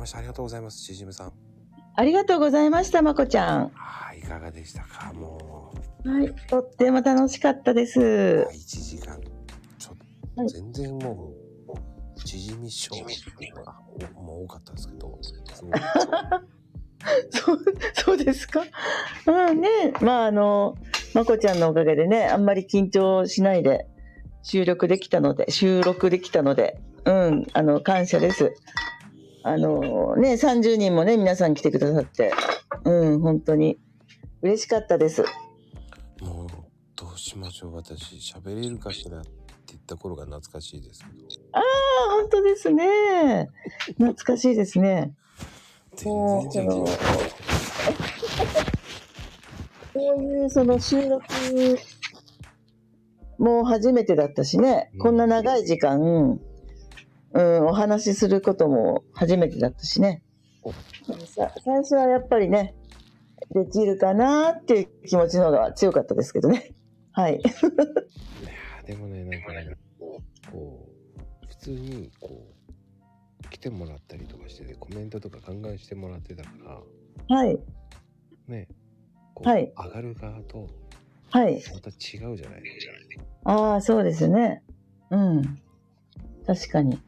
ました。ありがとうございます。しじむさん。ありがとうございました、まこちゃん。はい、いかがでしたか？もはい、とっても楽しかったですう。一時間。ちょっと、はい全然もう。縮みショーもう多かったですけど。そう、そうですか？うんね、まああの、まこちゃんのおかげでね、あんまり緊張しないで収録できたので、収録できたので、うん、あの、感謝です。あの、ね、30人もね、皆さん来てくださって、うん、本当に嬉しかったです。もう、どうしましょう。私、喋れるかしらって言った頃が懐かしいですけど。ああ、本当ですね。懐かしいですね。全然じゃないもうこういうその収録も初めてだったしね、うんこんな長い時間、うん、お話しすることも初めてだったしね。さ最初はやっぱりね、できるかなっていう気持ちの方が強かったですけどね。はい。いやーでもね、なんかね、こう、普通に、こう、来てもらったりとかしてて、コメントとか考えしてもらってたから、はい。ね、こう、はい上がる側と、はい。また違うじゃないああ、そうですね。うん。確かに。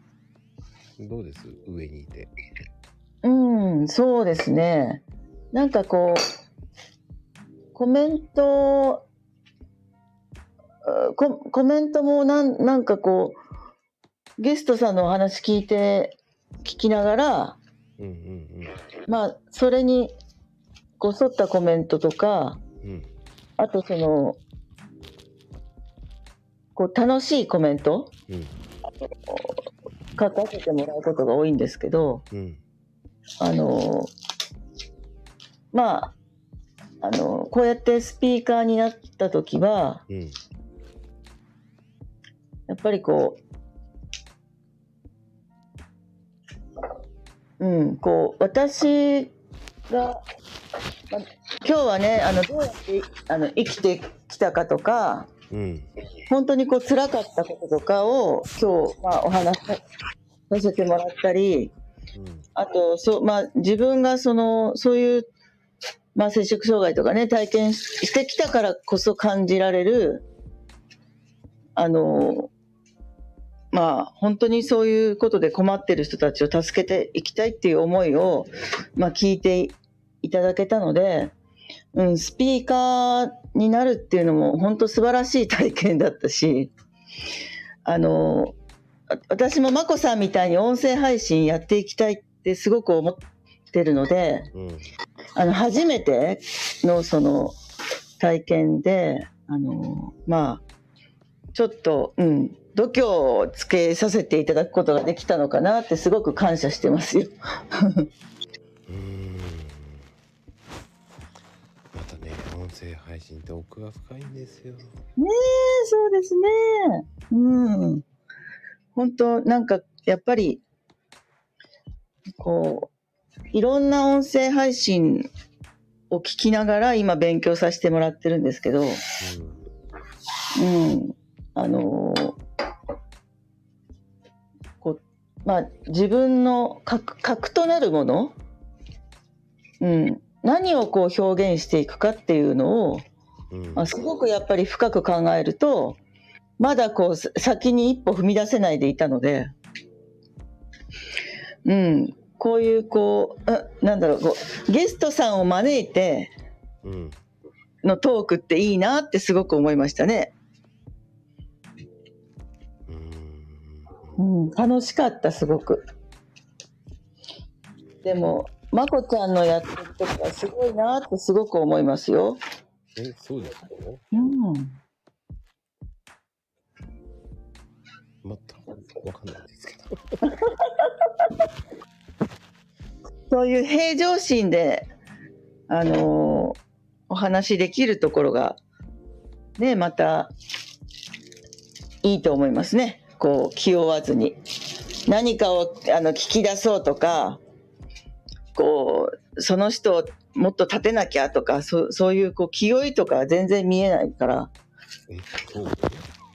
どうです？上にいて。うん、そうですね。なんかこう、コメント、あココメントもなんなんかこう、ゲストさんのお話聞いて、聞きながら、うんうんまあ、それに、こう沿ったコメントとか、うん。うん。あとその、こう楽しいコメントうん。書かせてもらうことが多いんですけど、うん。あのまああのこうやってスピーカーになった時はうん。やっぱりこううんこう私が、ま今日はねあのどうやってあの生きてきたかとかうん。本当にこう辛かったこととかを今日、まあ、お話しさせてもらったり。あと、そう、まあ、自分がその、そういう、まあ、摂食障害とかね、体験してきたからこそ感じられる、あの、まあ、本当にそういうことで困ってる人たちを助けていきたいっていう思いを、まあ、聞いていただけたので、うん、スピーカーになるっていうのも本当素晴らしい体験だったし、あの、あ私も眞子さんみたいに音声配信やっていきたいってすごく思ってるので、うん。あの、初めてのその体験で、あの、まあ、ちょっと、うん、度胸をつけさせていただくことができたのかなってすごく感謝してますよ。声配信って奥が深いんですよ。ねえ、そうですね。うん。本当なんか、やっぱり、こう、いろんな音声配信を聞きながら今勉強させてもらってるんですけど、うん。うん。あのーこう、まあ、自分の核、核となるもの？うん。何をこう表現していくかっていうのを、うん。まあ、すごくやっぱり深く考えるとまだこうさ先に一歩踏み出せないでいたので、うん、こういうこうあなんだろうこうゲストさんを招いてうん。のトークっていいなってすごく思いましたね。うん、楽しかったすごく。でもまこちゃんのやってるとこはすごいなってすごく思いますよ。え、そうですか？うん全くわかんないですけど。そういう平常心で、あのーお話しできるところが、ね、また、いいと思いますね。こう、気負わずに。何かを、あの、聞き出そうとか、こう、その人をもっと立てなきゃとか、そそういう、こう、気負いとかは全然見えないから、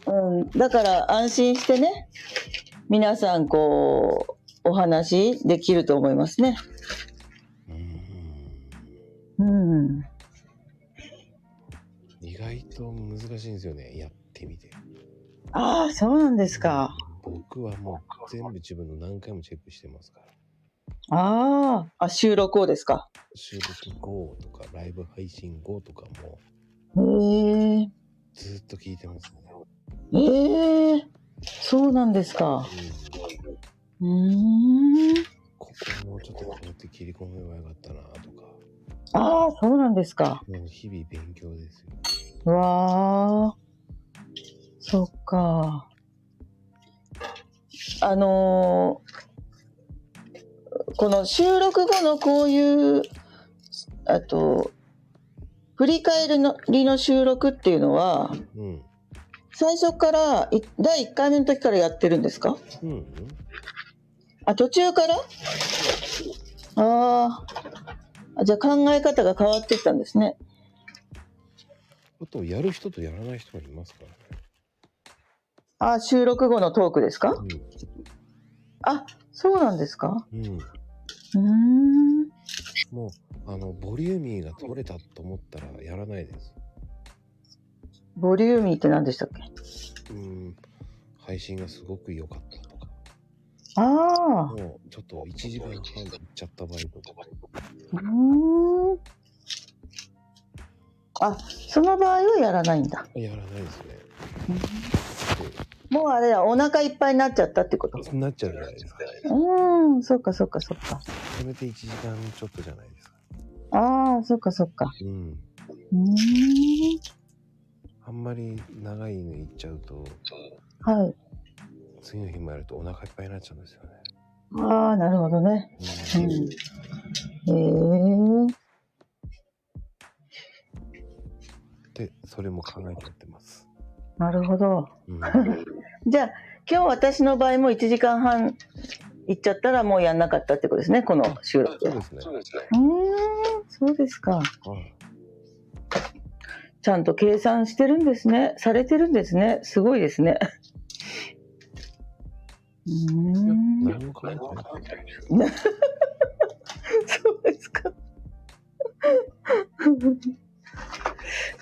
ううん、だから安心してね、皆さんこう、お話できると思いますね。うん。うん。意外と難しいんですよねやってみて。ああ、そうなんですか。僕はもう全部自分の何回もチェックしてますからああ、あ、収録をですか？収録後とかライブ配信後とかもへえ。ずっと聞いてますね、ええそうなんですか。うん、うーん。ここもうちょっとこうやって切り込めばよかったなとかああ、そうなんですか。もう日々勉強ですよわあ。そっか。あのーこの収録後のこういう、あと、振り返りのりの収録っていうのは、うん。最初から、い第1回目の時からやってるんですか？うん。うんあ、途中から？ああ。じゃあ考え方が変わっていったんですね。あとやる人とやらない人がいますからね。あ、収録後のトークですか？あ、そうなんですか？うん、うん。もうあのボリューミーが取れたと思ったらやらないですボリューミーって何でしたっけ？うん配信がすごく良かったとかああ。もうちょっと1時間半いっちゃった場合とかうーん。あ、その場合はやらないんだ。やらないですねもうあれだ、お腹いっぱいになっちゃったってこと？そうなっちゃうじゃないですかうーん、そっかそっかそっか。それで1時間ちょっとじゃないですかああ、そっかそっか。うんうーん。あんまり長いのいっちゃうとはい。次の日もやるとお腹いっぱいになっちゃうんですよね、ああ、なるほどね。ううんん。へえ。でそれも考えてやってます、なるほど。うん、じゃあ、今日私の場合も1時間半行っちゃったらもうやんなかったってことですね、この収録。そうですねうーん、そうですか。はいちゃんと計算してるんですね。されてるんですね。すごいですね。うーん。何も考えてないそうですか。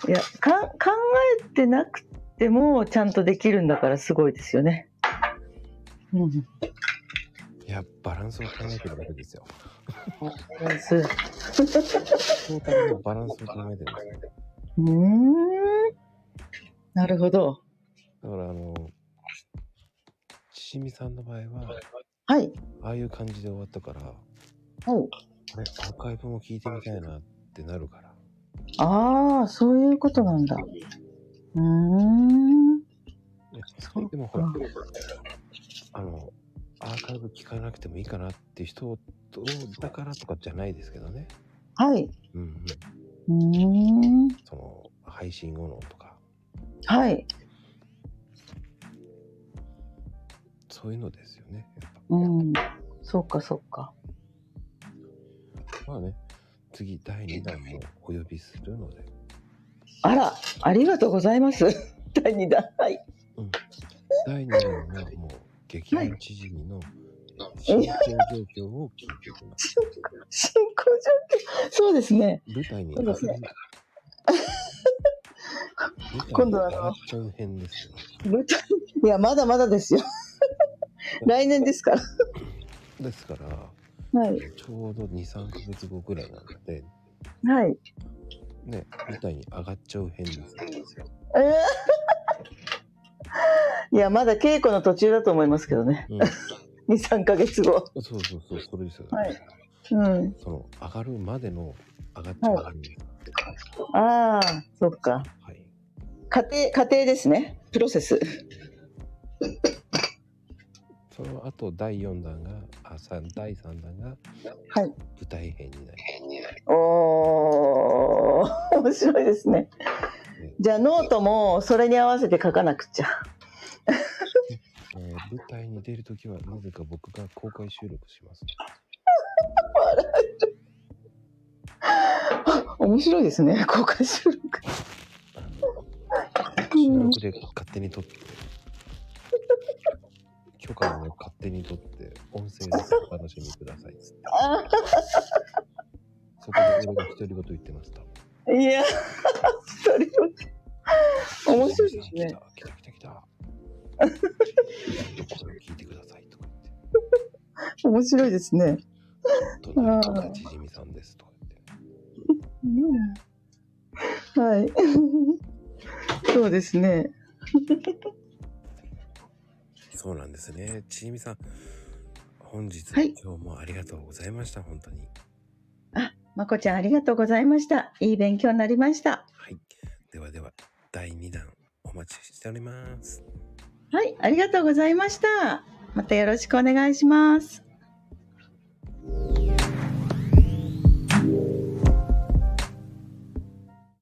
いやか考えてなくてもちゃんとできるんだからすごいですよね。うん、いやバランスを考えてるだけですよすトータルのバランスを考えてるんですようーんなるほど。だからあのちしみさんの場合ははい。ああいう感じで終わったからおあれアーカイブも聞いてみたいなってなるからああ、そういうことなんだ。うん。でもほらあのアーカイブ聞かなくてもいいかなっていう人だからとかじゃないですけどねはい。うん。うん。うん。その配信後のとかはい。そういうのですよねうん。そうか、そうか。まあね次第2弾もお呼びするのであら、ありがとうございます。第2弾。はい。第2弾はもう劇団知事の進行状況を聞いていきます進行状況。そうですね。舞台にそうですね舞台今度はあの舞台いや、まだまだですよ。来年ですから。ですからはい。ちょうど23ヶ月後ぐらいなのではい。ね舞台に上がっちゃう編ですよえー いや、まだ稽古の途中だと思いますけどね。うん2、3ヶ月後。そうそうそうそれですよ、はいうん。その上がるまでの上がっちゃう編ですああ、そっか。はい家庭、家庭ですね。プロセス。その後第4弾があさ第3弾がはい舞台編になりおー、面白いですね。じゃあノートもそれに合わせて書かなくちゃ。えー舞台に出るときはなぜか僕が公開収録します。面白いですね。公開収録。収録で勝手に撮って許かをね、勝手に撮って、音声でお楽しみくださいっつって。あそこで俺が独り言言ってました。いや、それは面白いですね。来た来た来た来た。これを聞いてくださいとか言って。面白いですね。ちじみさんですとか言って。うんはい。そうですね。そうなんですね。ちじみさん、本日、はい今日もありがとうございました。本当に。まこちゃんありがとうございました。いい勉強になりました。はい。ではでは、第2弾お待ちしております。はい、ありがとうございました。またよろしくお願いします。